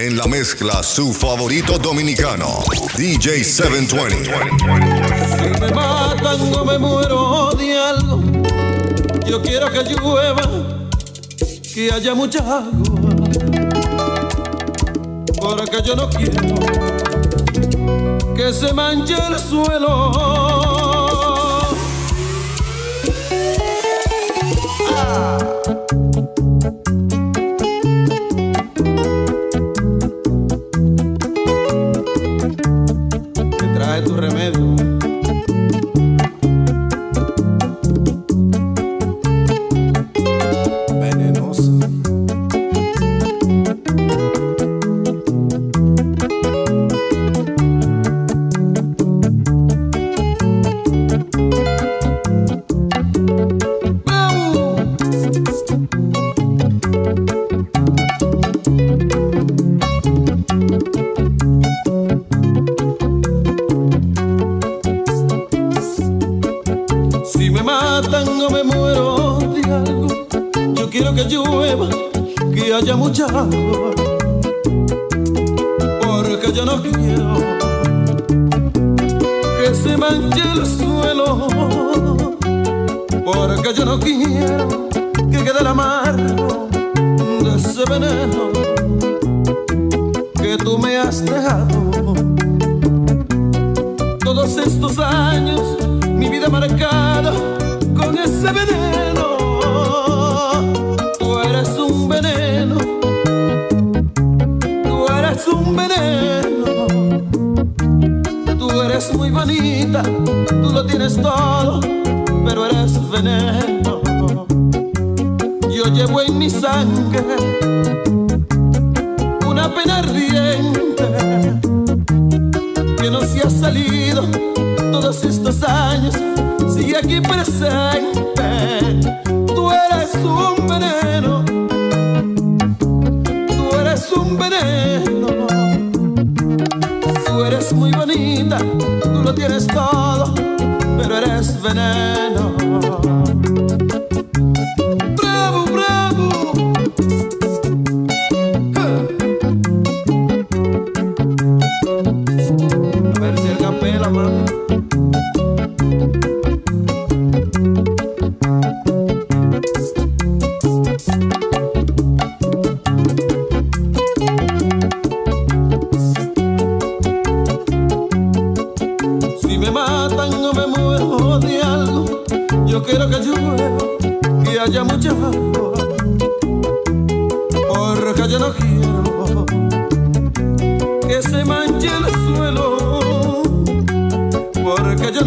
En la mezcla, su favorito dominicano, DJ 720. Si me matan o me muero de algo, yo quiero que llueva, que haya mucha agua. Porque yo no quiero que se manche el suelo.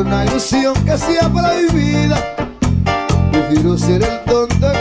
una ilusión que sea para mi vida. Prefiero ser el tonto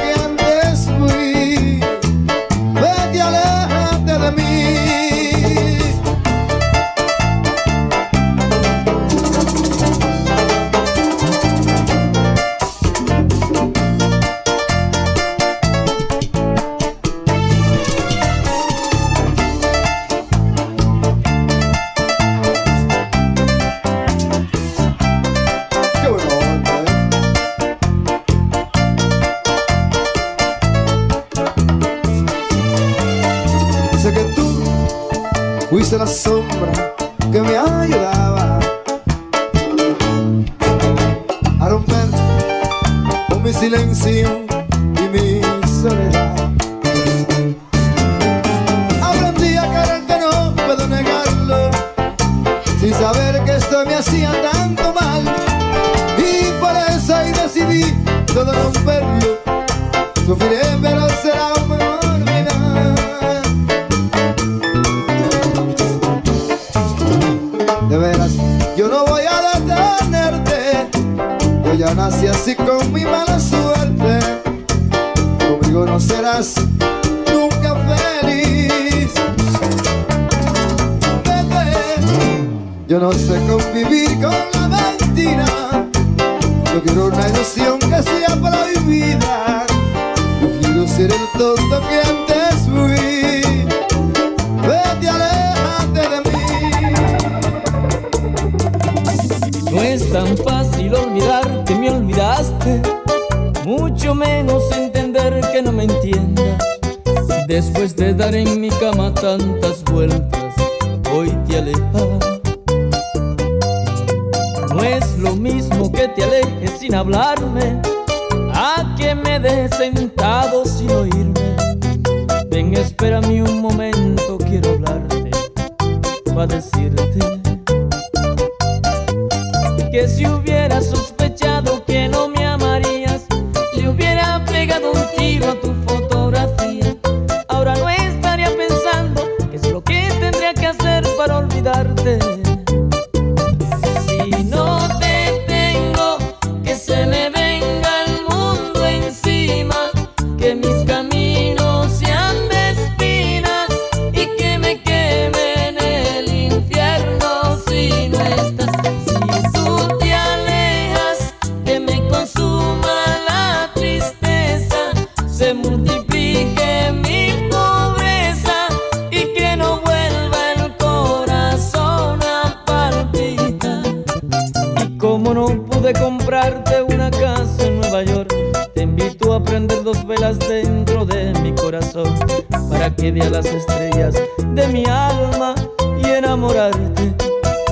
que vea las estrellas de mi alma y enamorarte,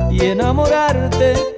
y enamorarte.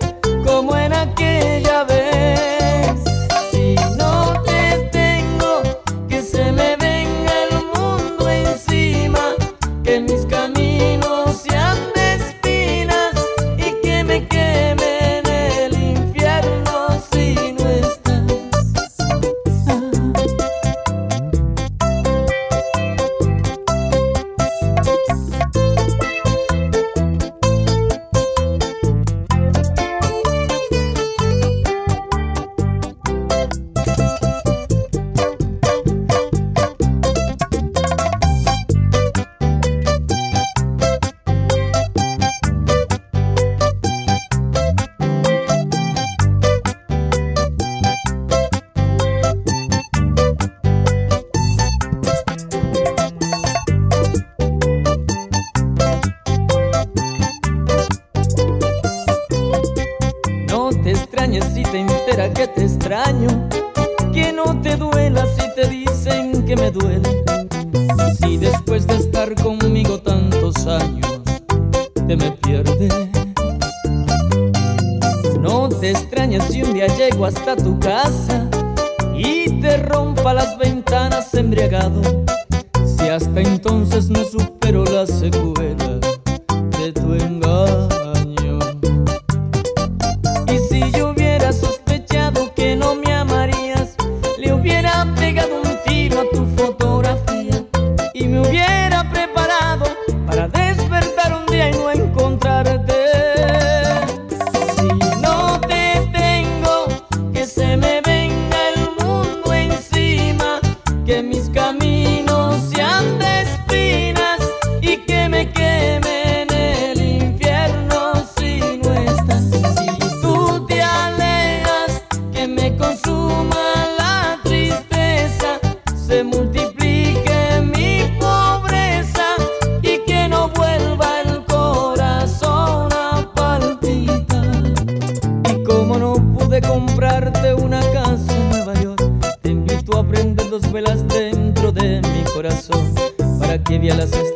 Las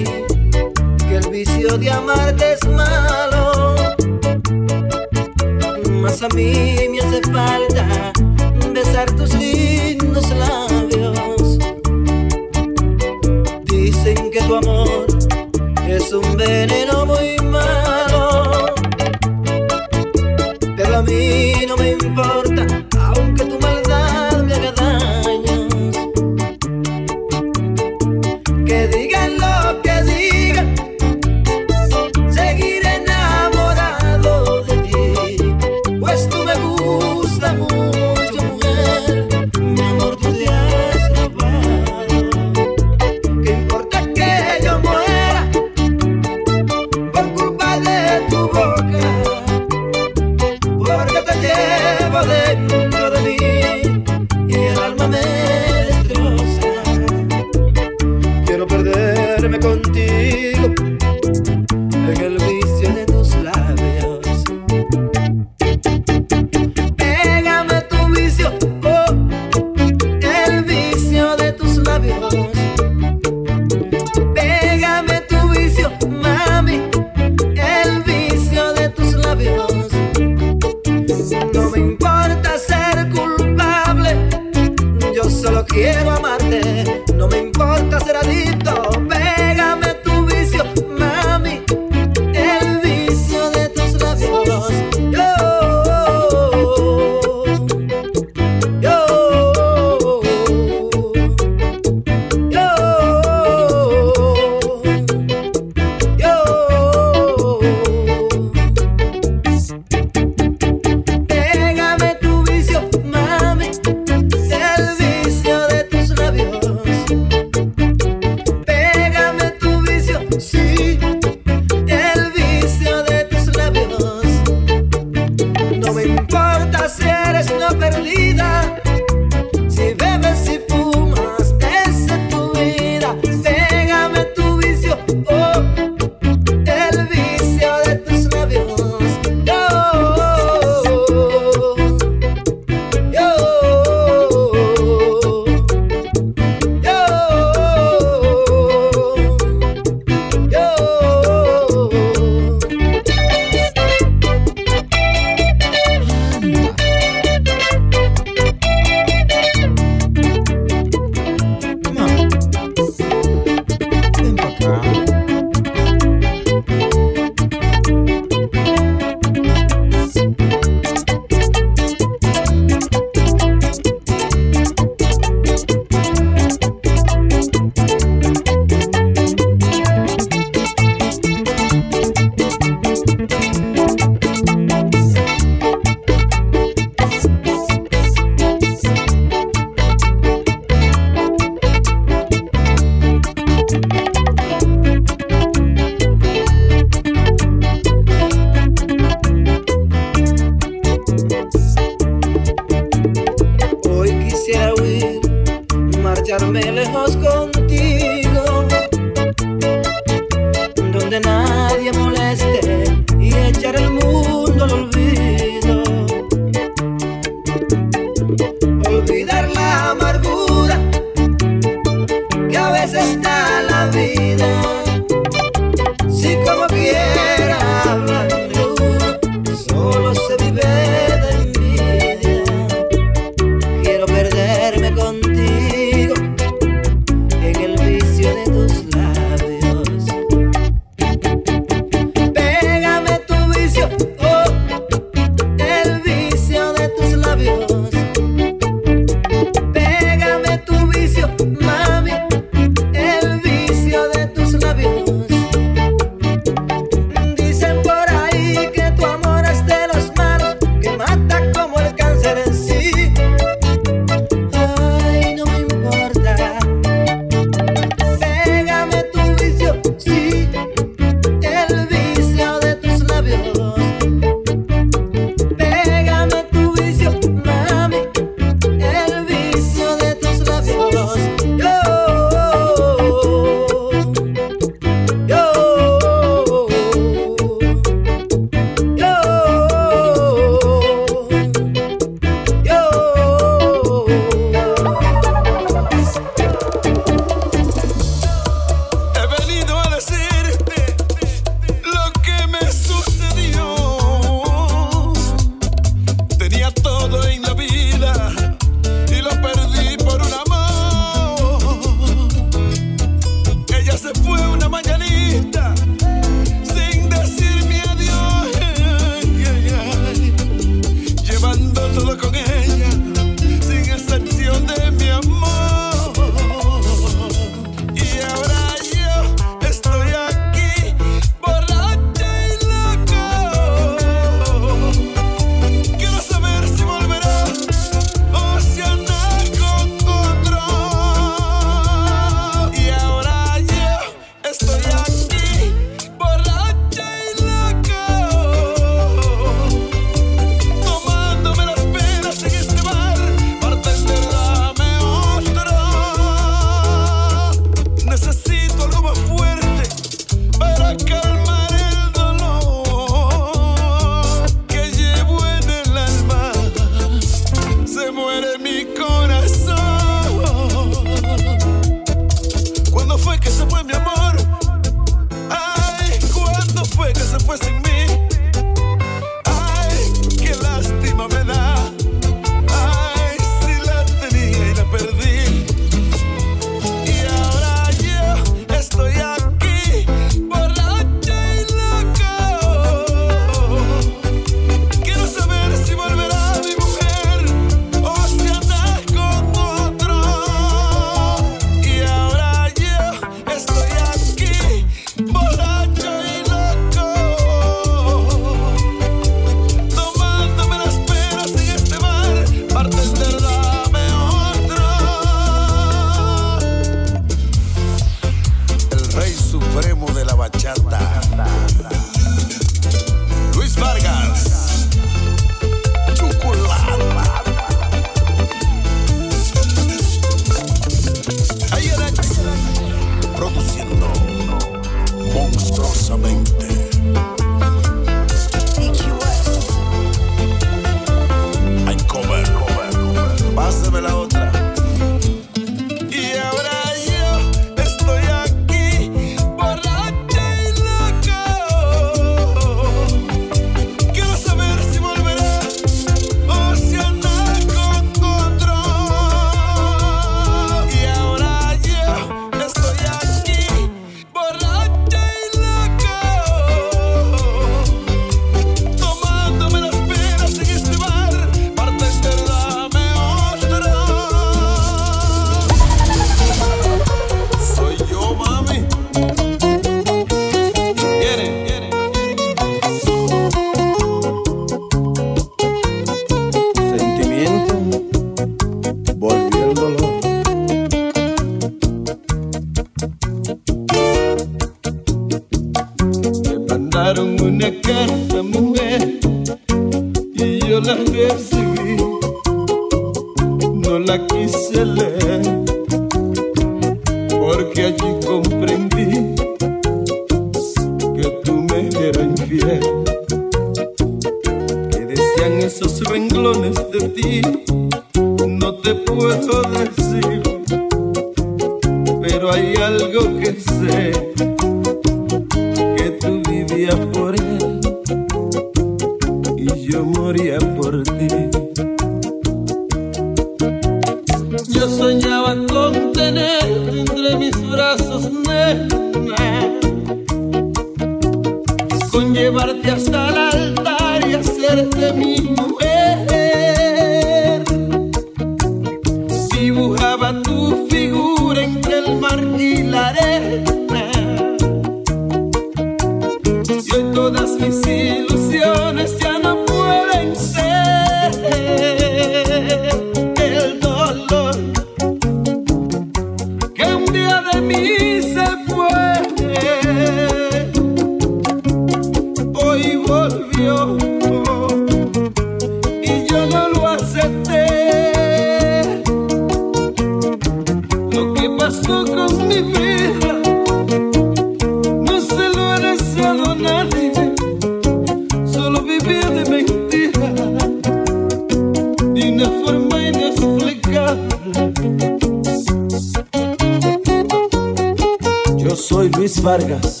soy Luis Vargas,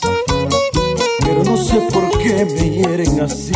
pero no sé por qué me hieren así.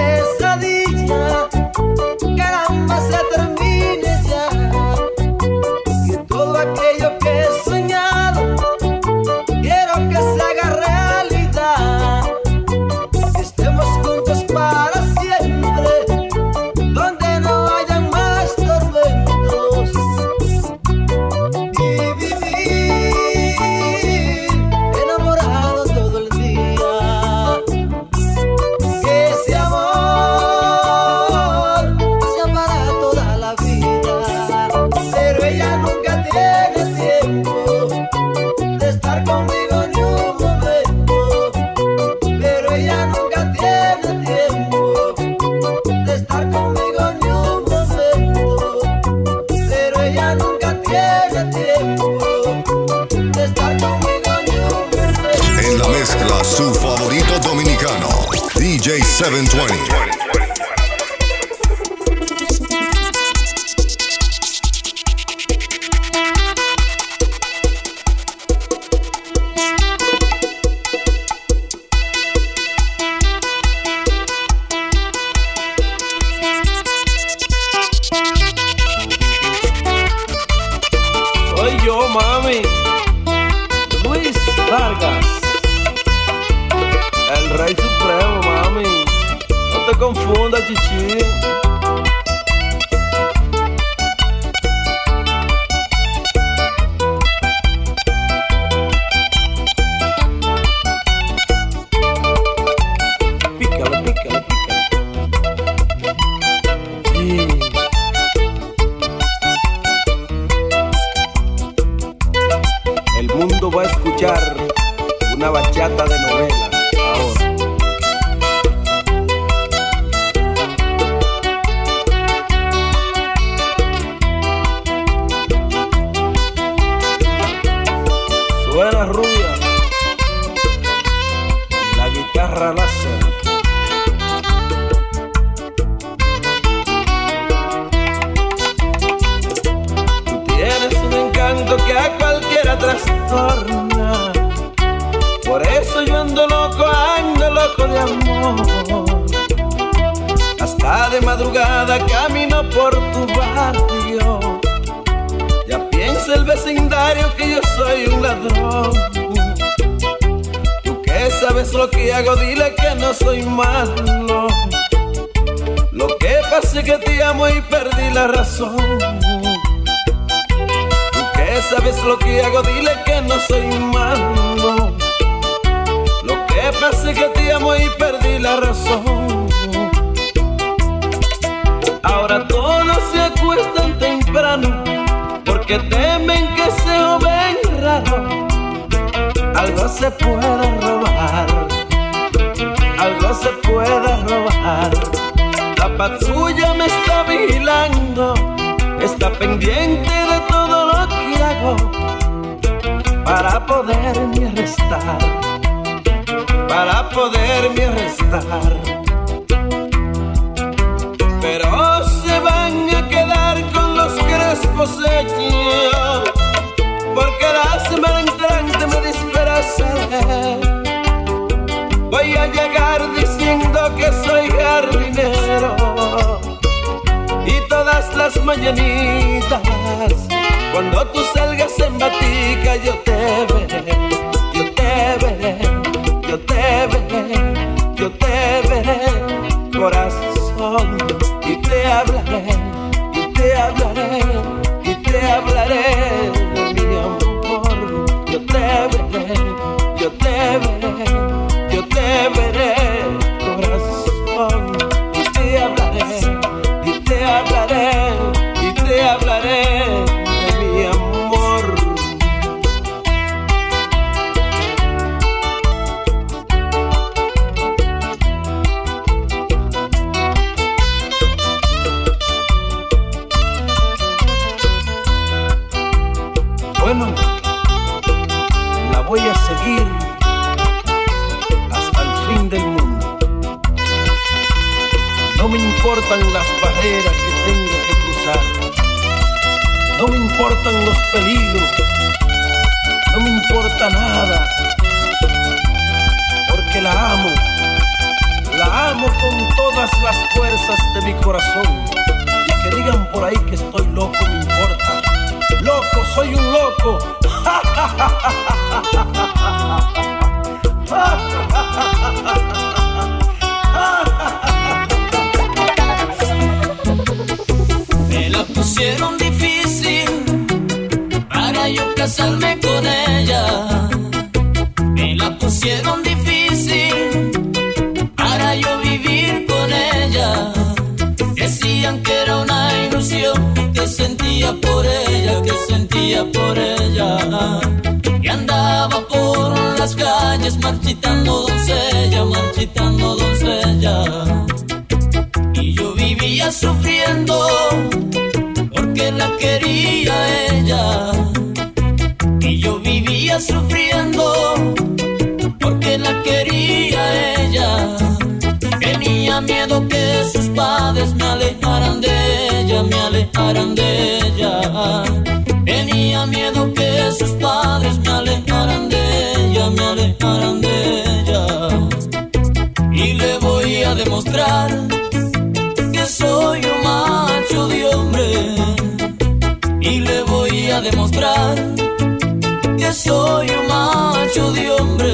720. que te amo y perdí la razón. Tú que sabes lo que hago, dile que no soy malo. Lo que pasa es que te amo y perdí la razón. Ahora todos se acuestan temprano porque temen que se joven raro. Algo se puede robar, algo se puede robar patrulla me está vigilando, está pendiente de todo lo que hago para poderme arrestar, para poderme arrestar. Pero se van a quedar con los crespos hechos. mañanitas. Cuando tú salgas en batica yo te veré por ella. Y andaba por las calles marchitando doncella, marchitando doncella. Y yo vivía sufriendo porque la quería ella. Y yo vivía sufriendo porque la quería ella. Tenía miedo que sus padres me alejaran de ella, me alejaran de ella miedo que sus padres me alejaran de ella, me alejaran de ella. Y le voy a demostrar que soy un macho de hombre. Y le voy a demostrar que soy un macho de hombre.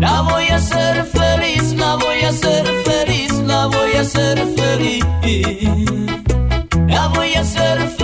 La voy a hacer feliz, la voy a hacer feliz, la voy a hacer feliz. La voy a hacer feliz.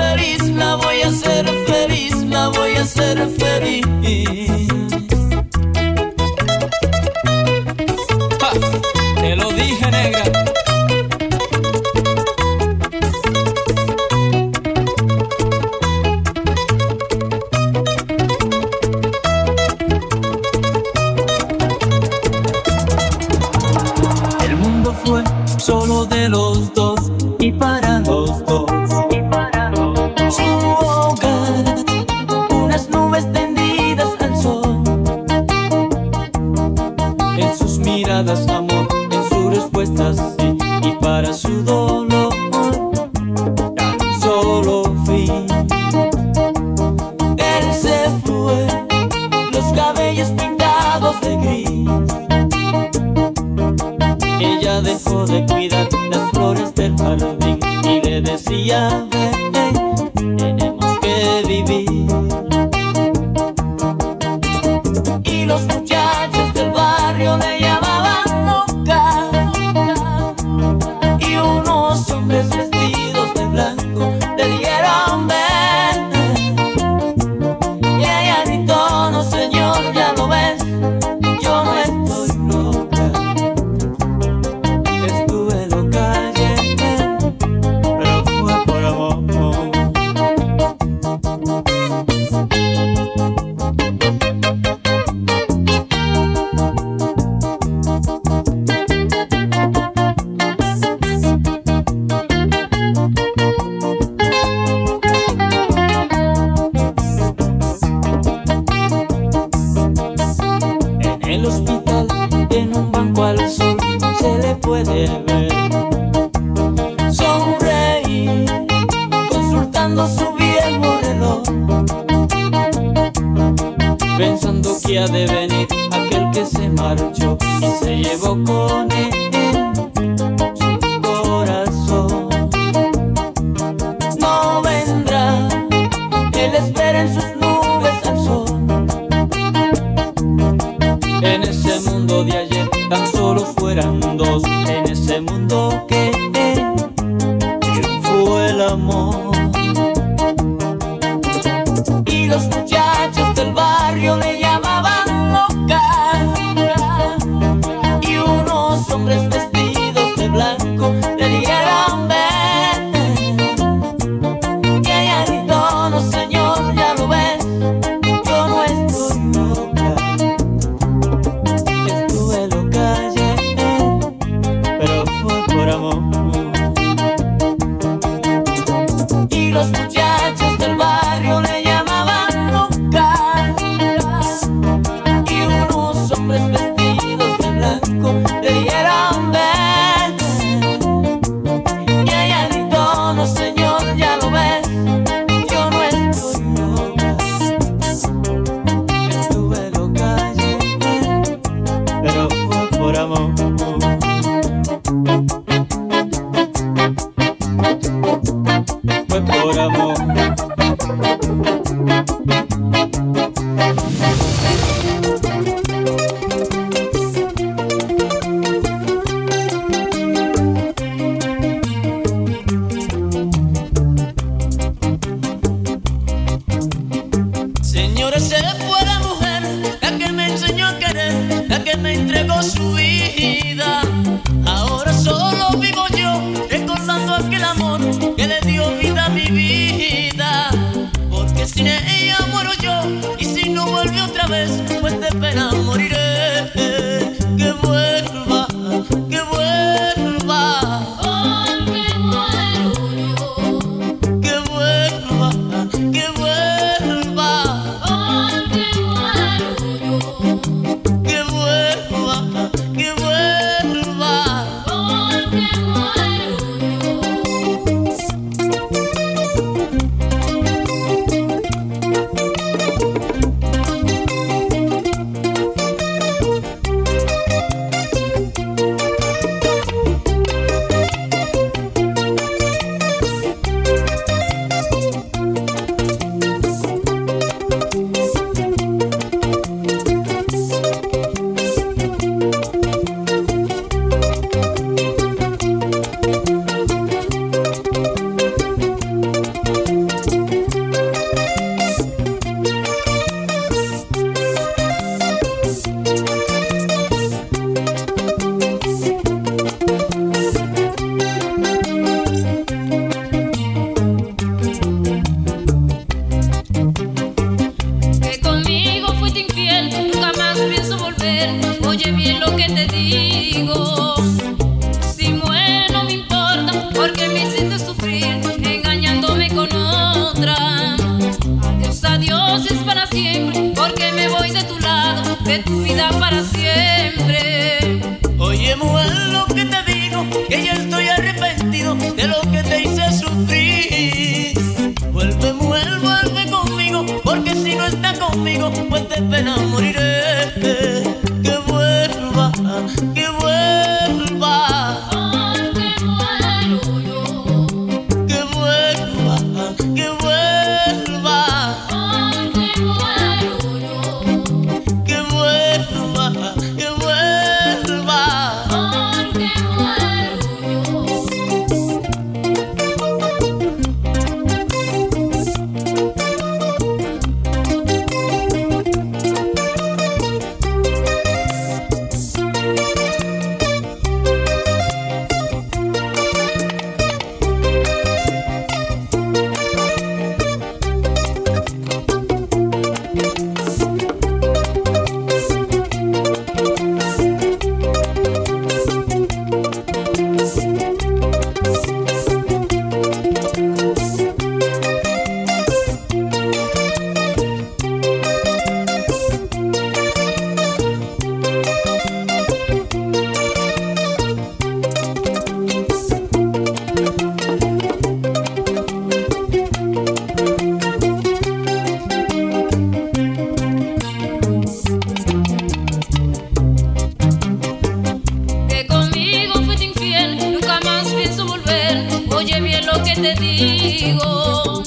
te digo.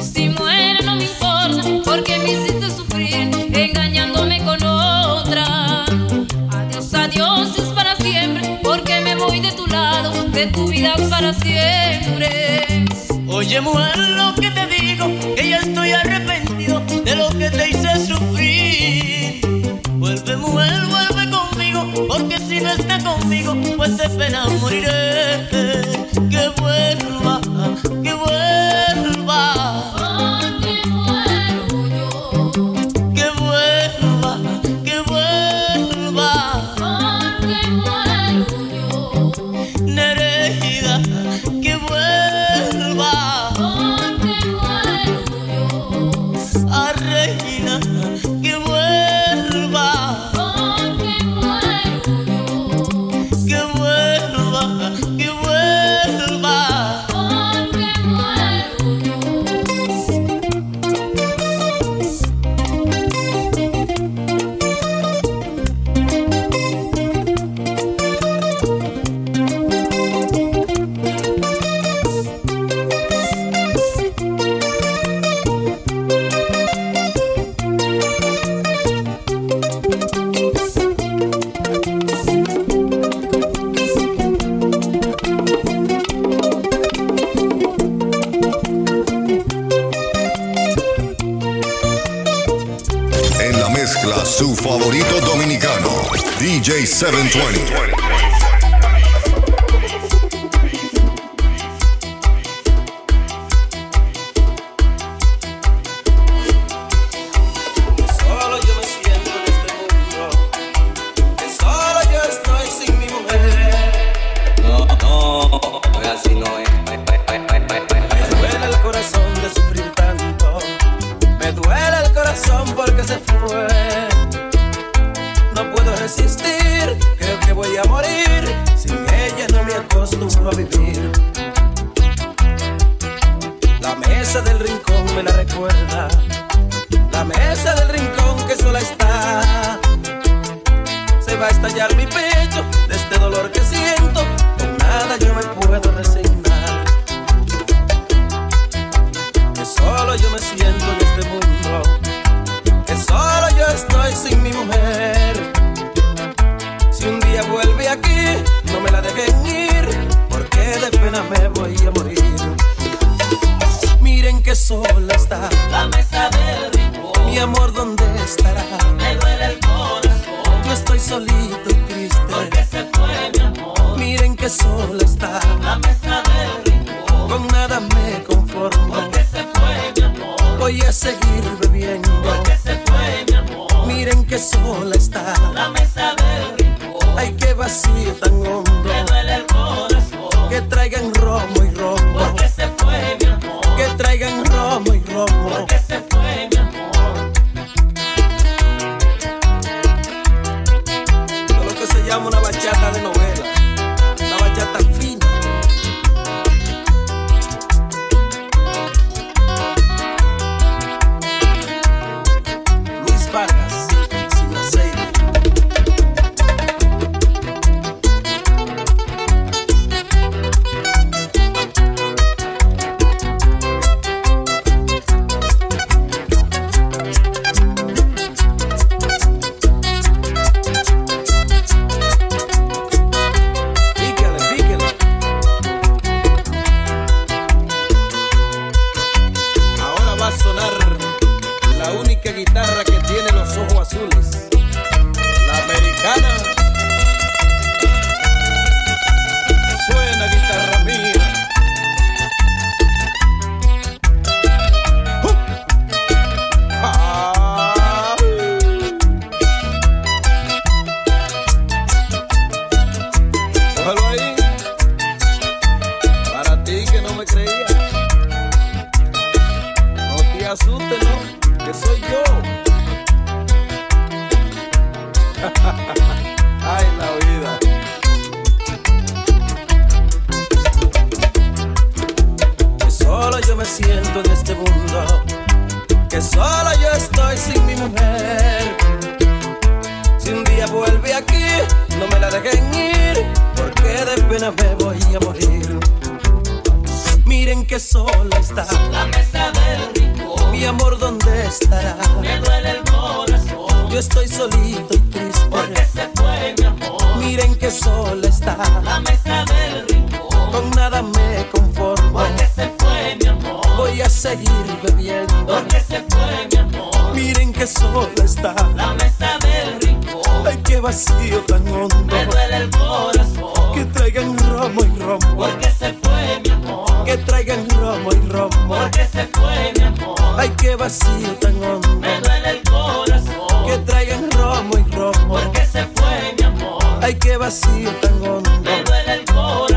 Si muere no me importa, porque me hiciste sufrir engañándome con otra. Adiós, adiós es para siempre, porque me voy de tu lado, de tu vida para siempre. Oye, mujer, lo que te digo, que ya estoy arrepentido de lo que te hice sufrir. Vuelve, mujer, vuelve conmigo, porque si no está conmigo, pues de pena moriré. la mesa del rincón. Con nada me conformo. Porque se fue mi amor. Voy a seguir bebiendo. Porque se fue mi amor. Miren que sola está la mesa del rincón. Ay, qué vacío tan hondo. Me duele el Porque se fue mi amor. Ay, qué vacío tan. Me duele el corazón. Que traigan romo y romo. Porque se fue mi amor. Ay, qué vacío tan. Me duele el corazón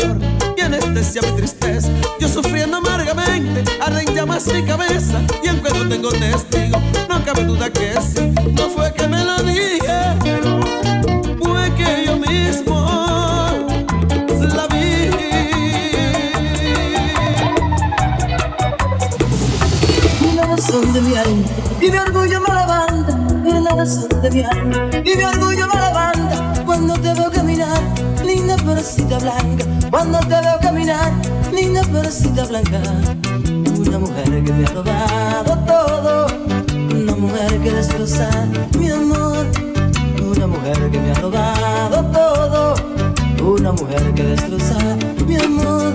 dolor y anestesia mi tristeza. Yo sufriendo amargamente, arden llamas mi cabeza. Y en cuanto tengo testigo, no cabe duda que sí. No fue que me lo dije, fue que yo mismo la vi. La razón de mi alma, y mi orgullo me levanta, y la razón de mi alma, y mi orgullo. florecita blanca, cuando te veo caminar, linda florecita blanca. Una mujer que me ha robado todo, una mujer que destroza mi amor. Una mujer que me ha robado todo, una mujer que destroza mi amor.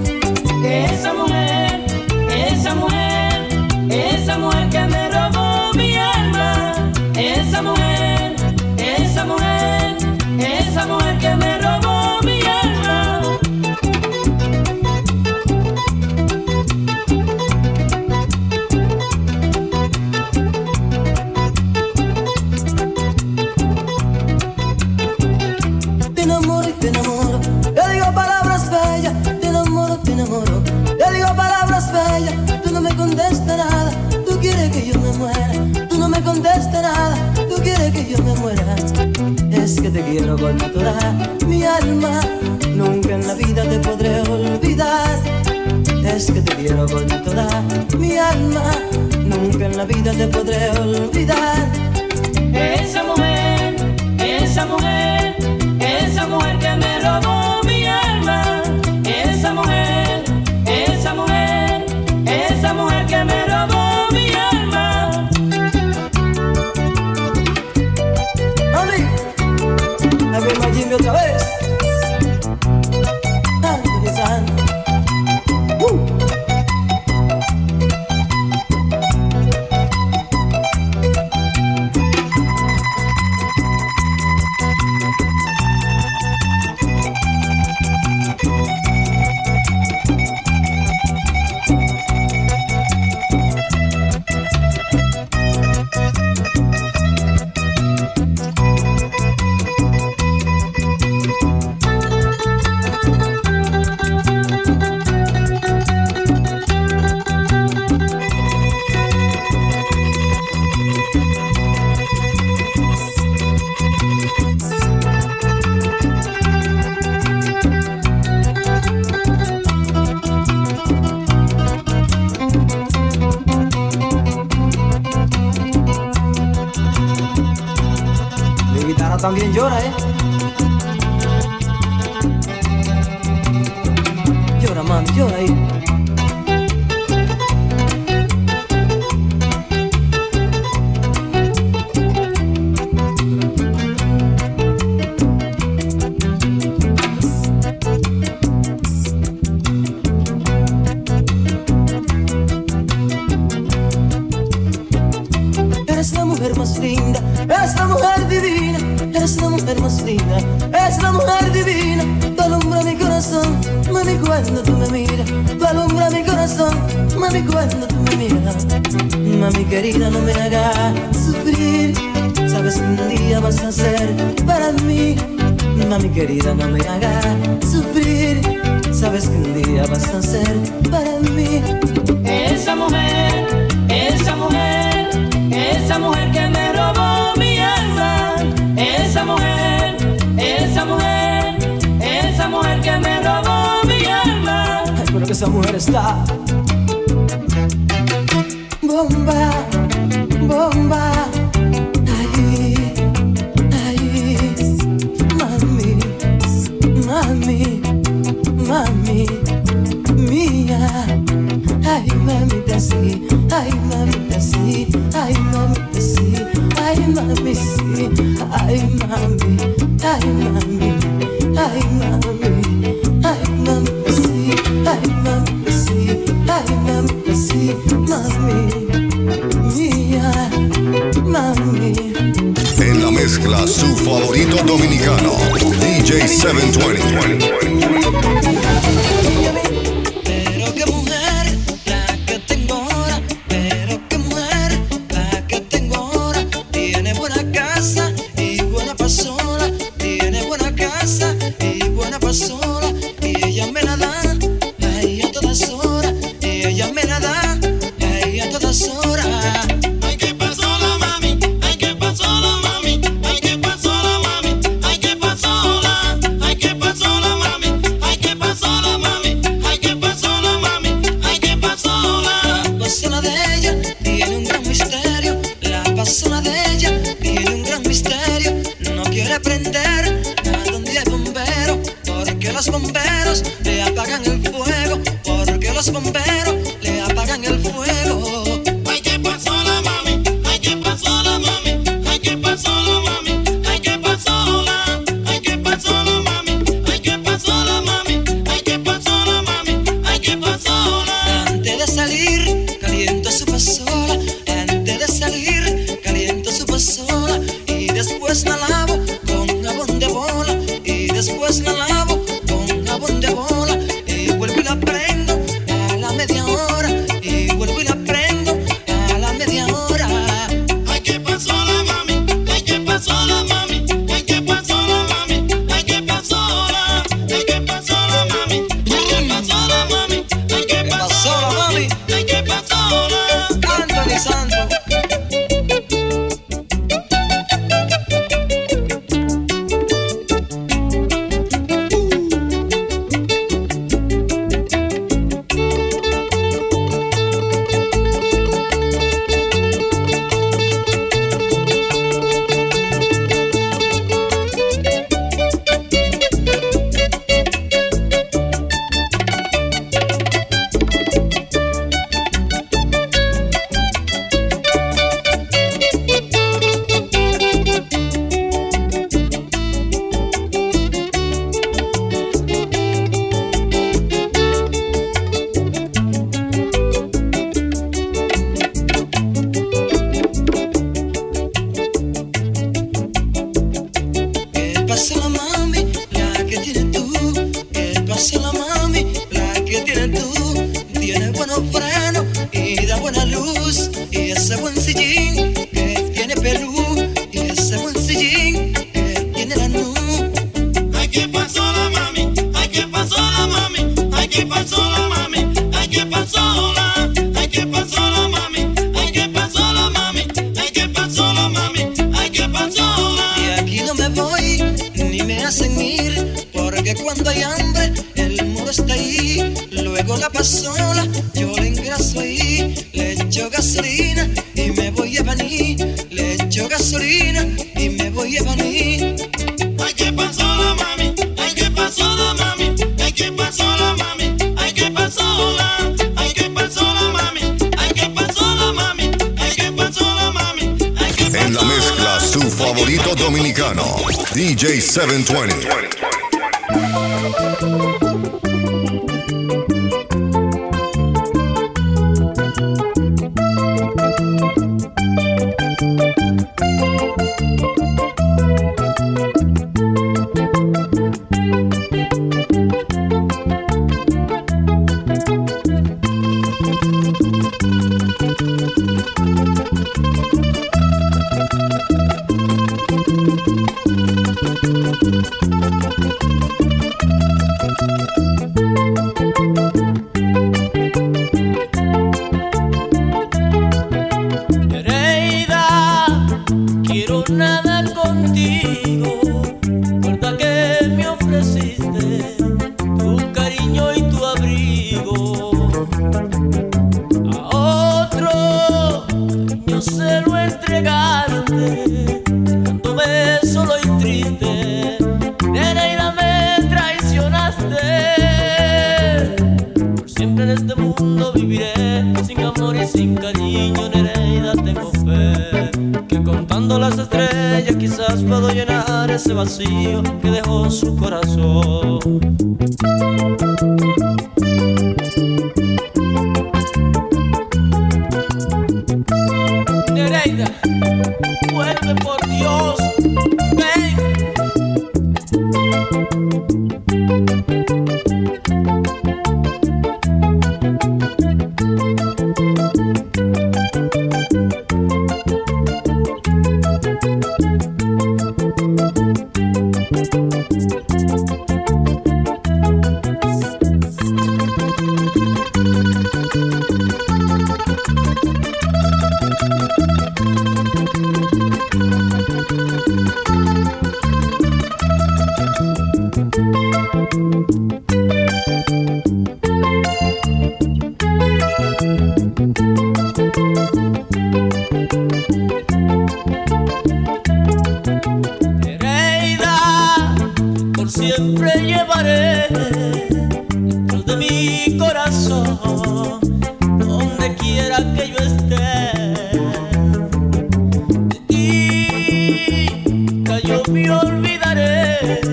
DJ 720.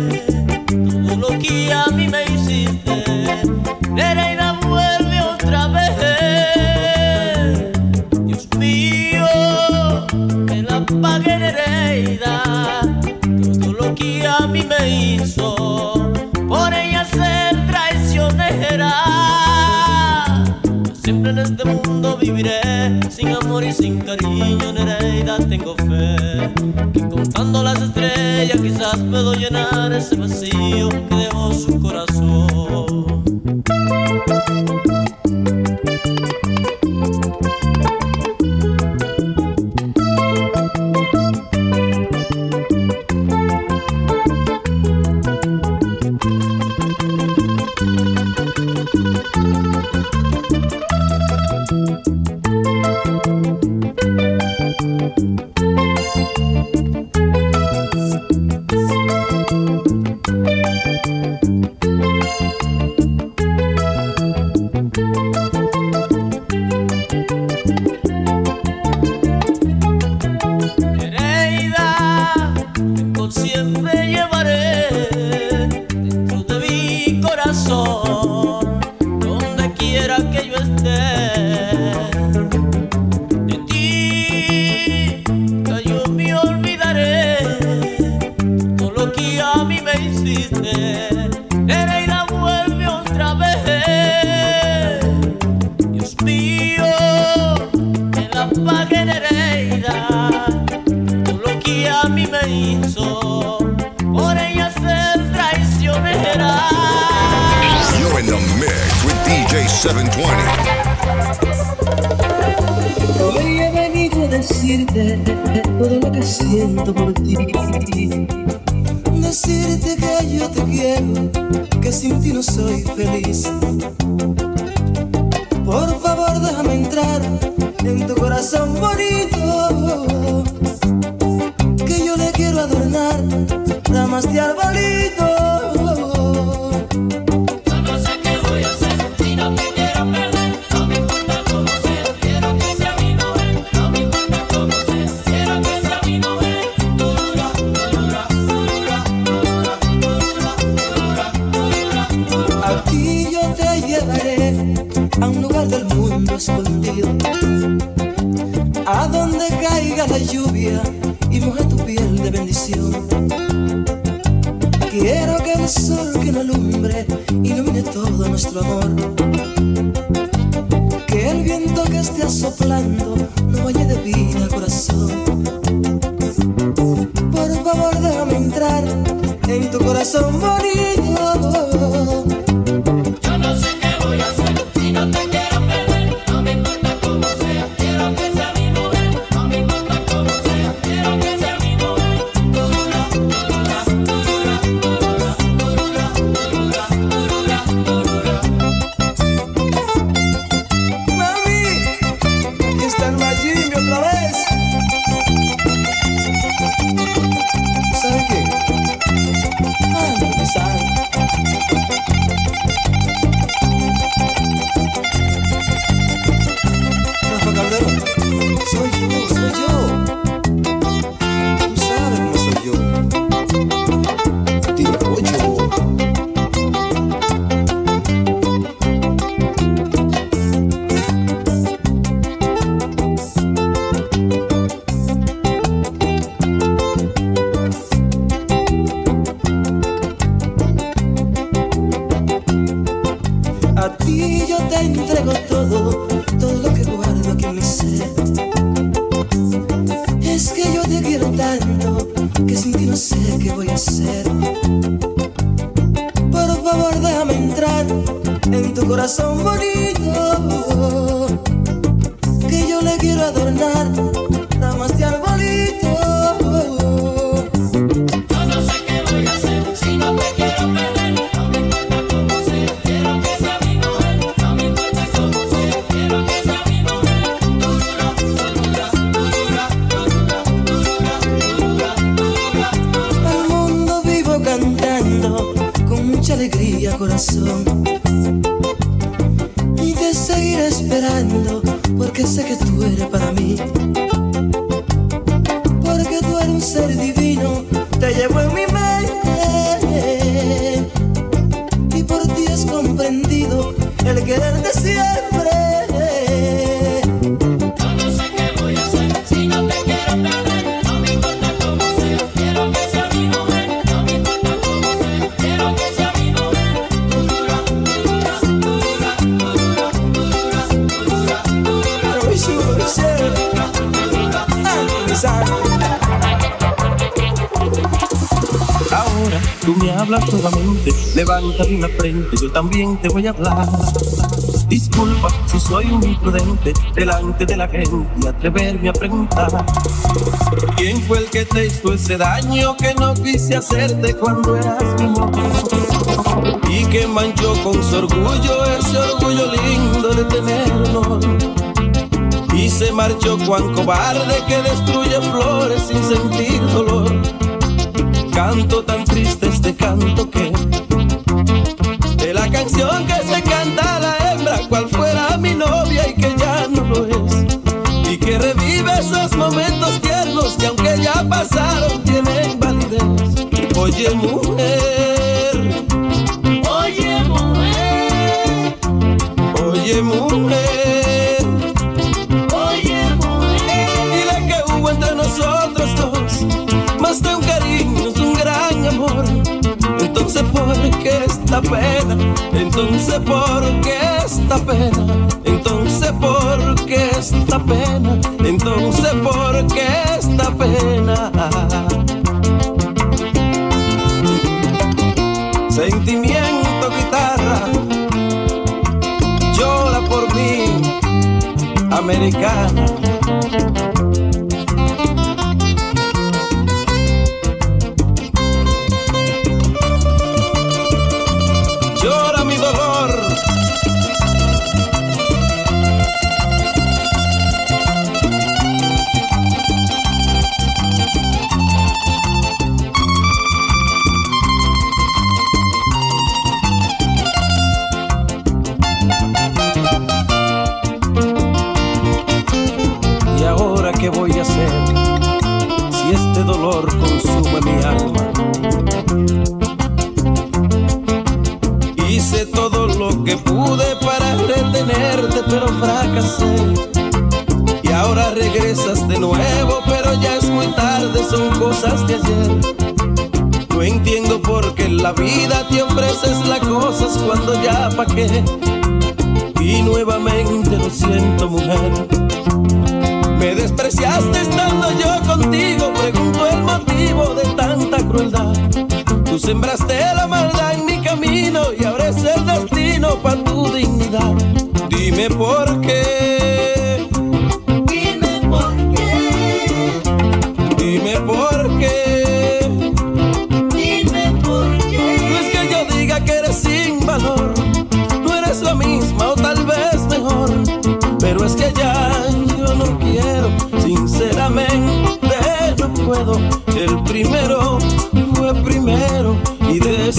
todo lo que a mí me hiciste. Nereida vuelve otra vez. Dios mío, que la pague Nereida, todo lo que a mí me hizo. Por ella ser traicionera. Yo siempre en este mundo viviré sin amor y sin cariño. Nereida, tengo fe que contando las estrellas ella quizás puedo llenar ese vacío que dejó su corazón. que el sol que no alumbre ilumine todo nuestro amor. Que el viento que esté soplando no vaya de vida corazón. Por favor déjame entrar en tu corazón bonito. Levanta bien la frente, yo también te voy a hablar. Disculpa si soy un imprudente delante de la gente y atreverme a preguntar. ¿Quién fue el que te hizo ese daño que no quise hacerte cuando eras mi mujer? Y que manchó con su orgullo ese orgullo lindo de tenernos. Y se marchó cuán cobarde que destruye flores sin sentir dolor. Canto tan triste este canto que de la canción que se canta a la hembra, cual fuera mi novia y que ya no lo es. Y que revive esos momentos tiernos que aunque ya pasaron tienen validez. Oye mujer, Oye, mujer, oye mujer, oye, mujer. dile que hubo entre nosotros dos más de un Entonces, ¿por qué esta pena? Entonces, ¿por qué esta pena? Entonces, ¿por qué esta pena? Entonces, ¿por qué esta pena? Sentimiento, guitarra, llora por mí, americana. Ya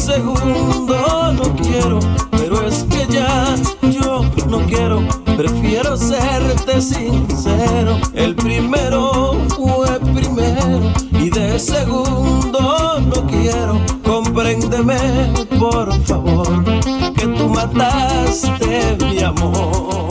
segundo no quiero, pero es que ya yo no quiero, prefiero serte sincero. El primero fue primero y de segundo no quiero. Compréndeme, por favor, que tú mataste mi amor.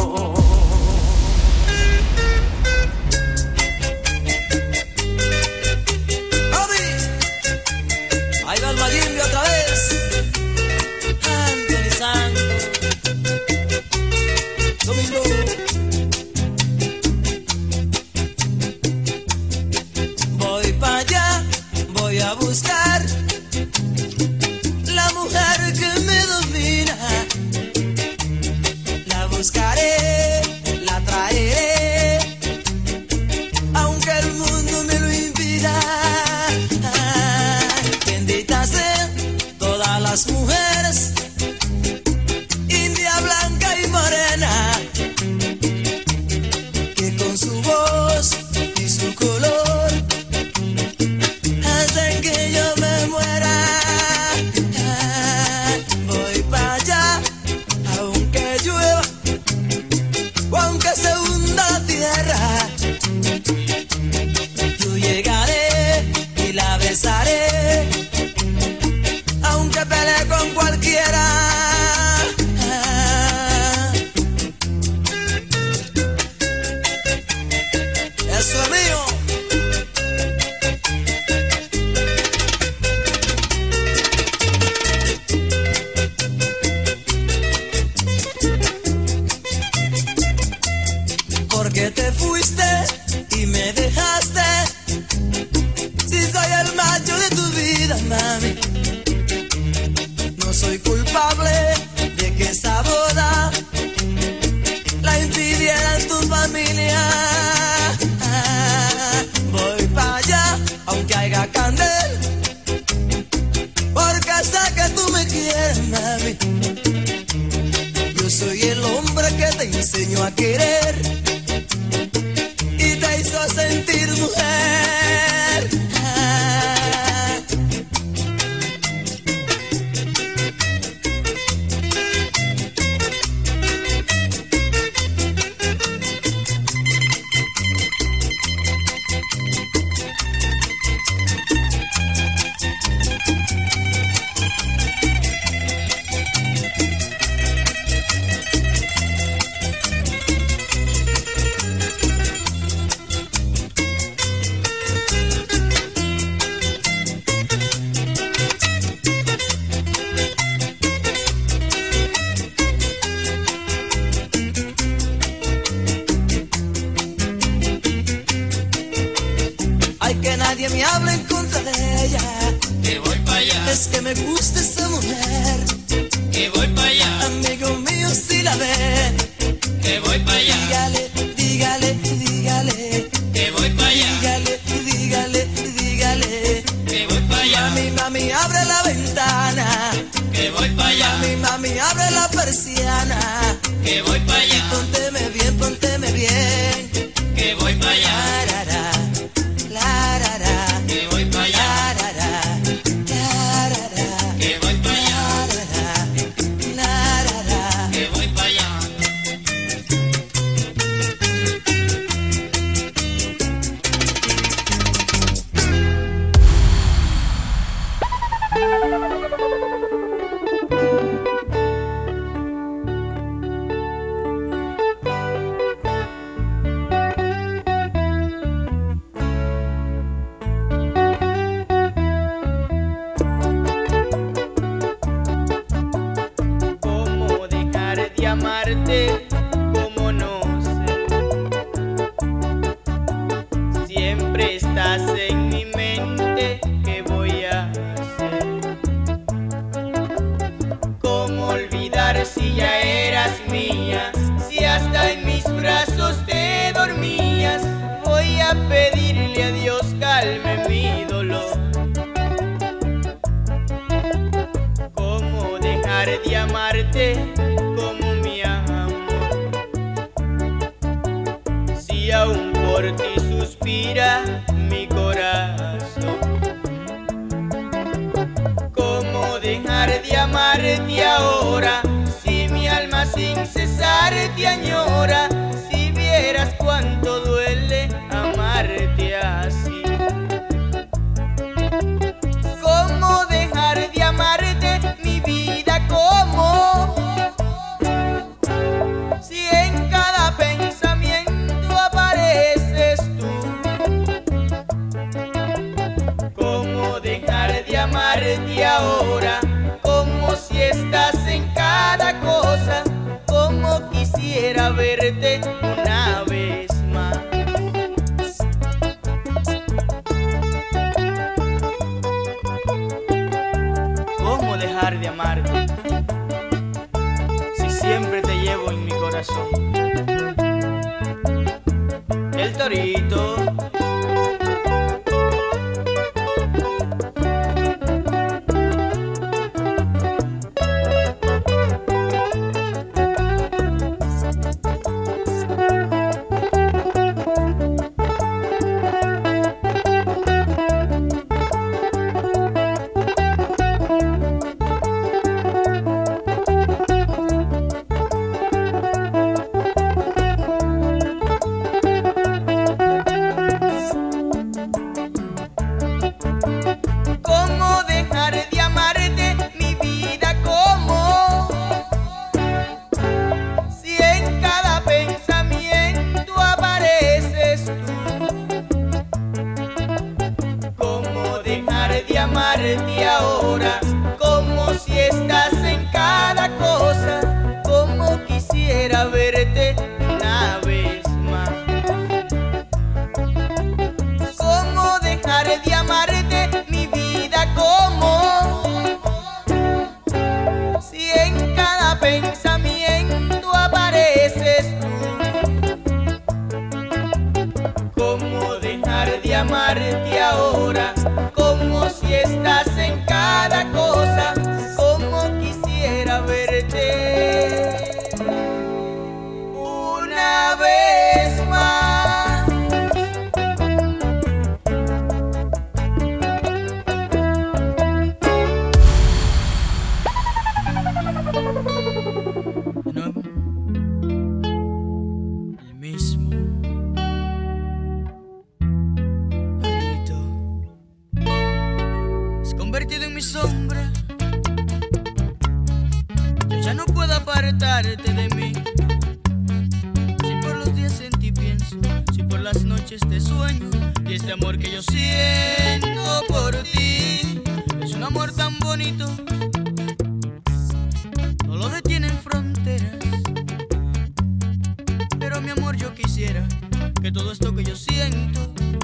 todo esto que yo siento,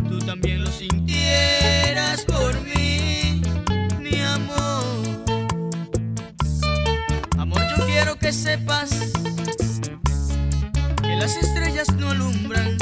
tú también lo sintieras por mí, mi amor. Amor, yo quiero que sepas que las estrellas no alumbran.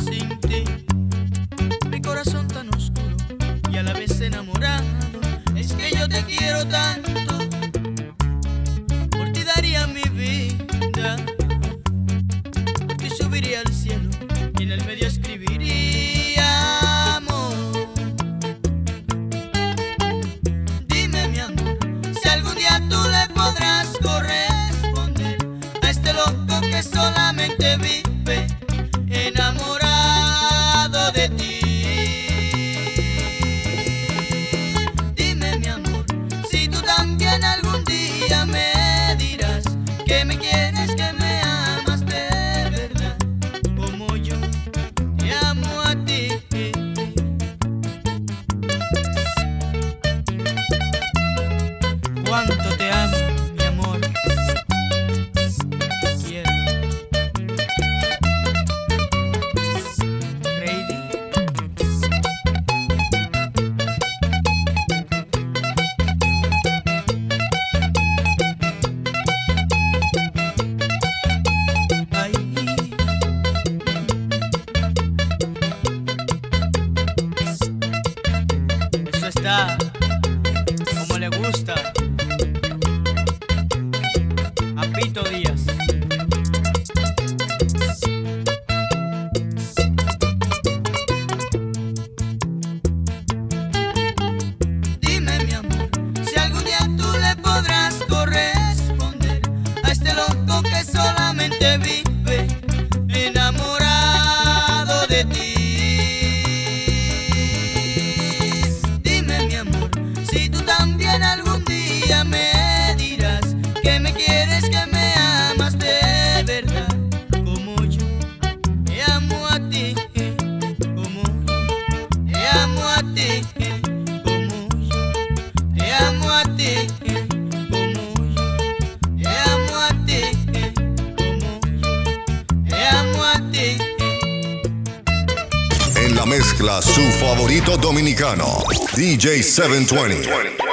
DJ720.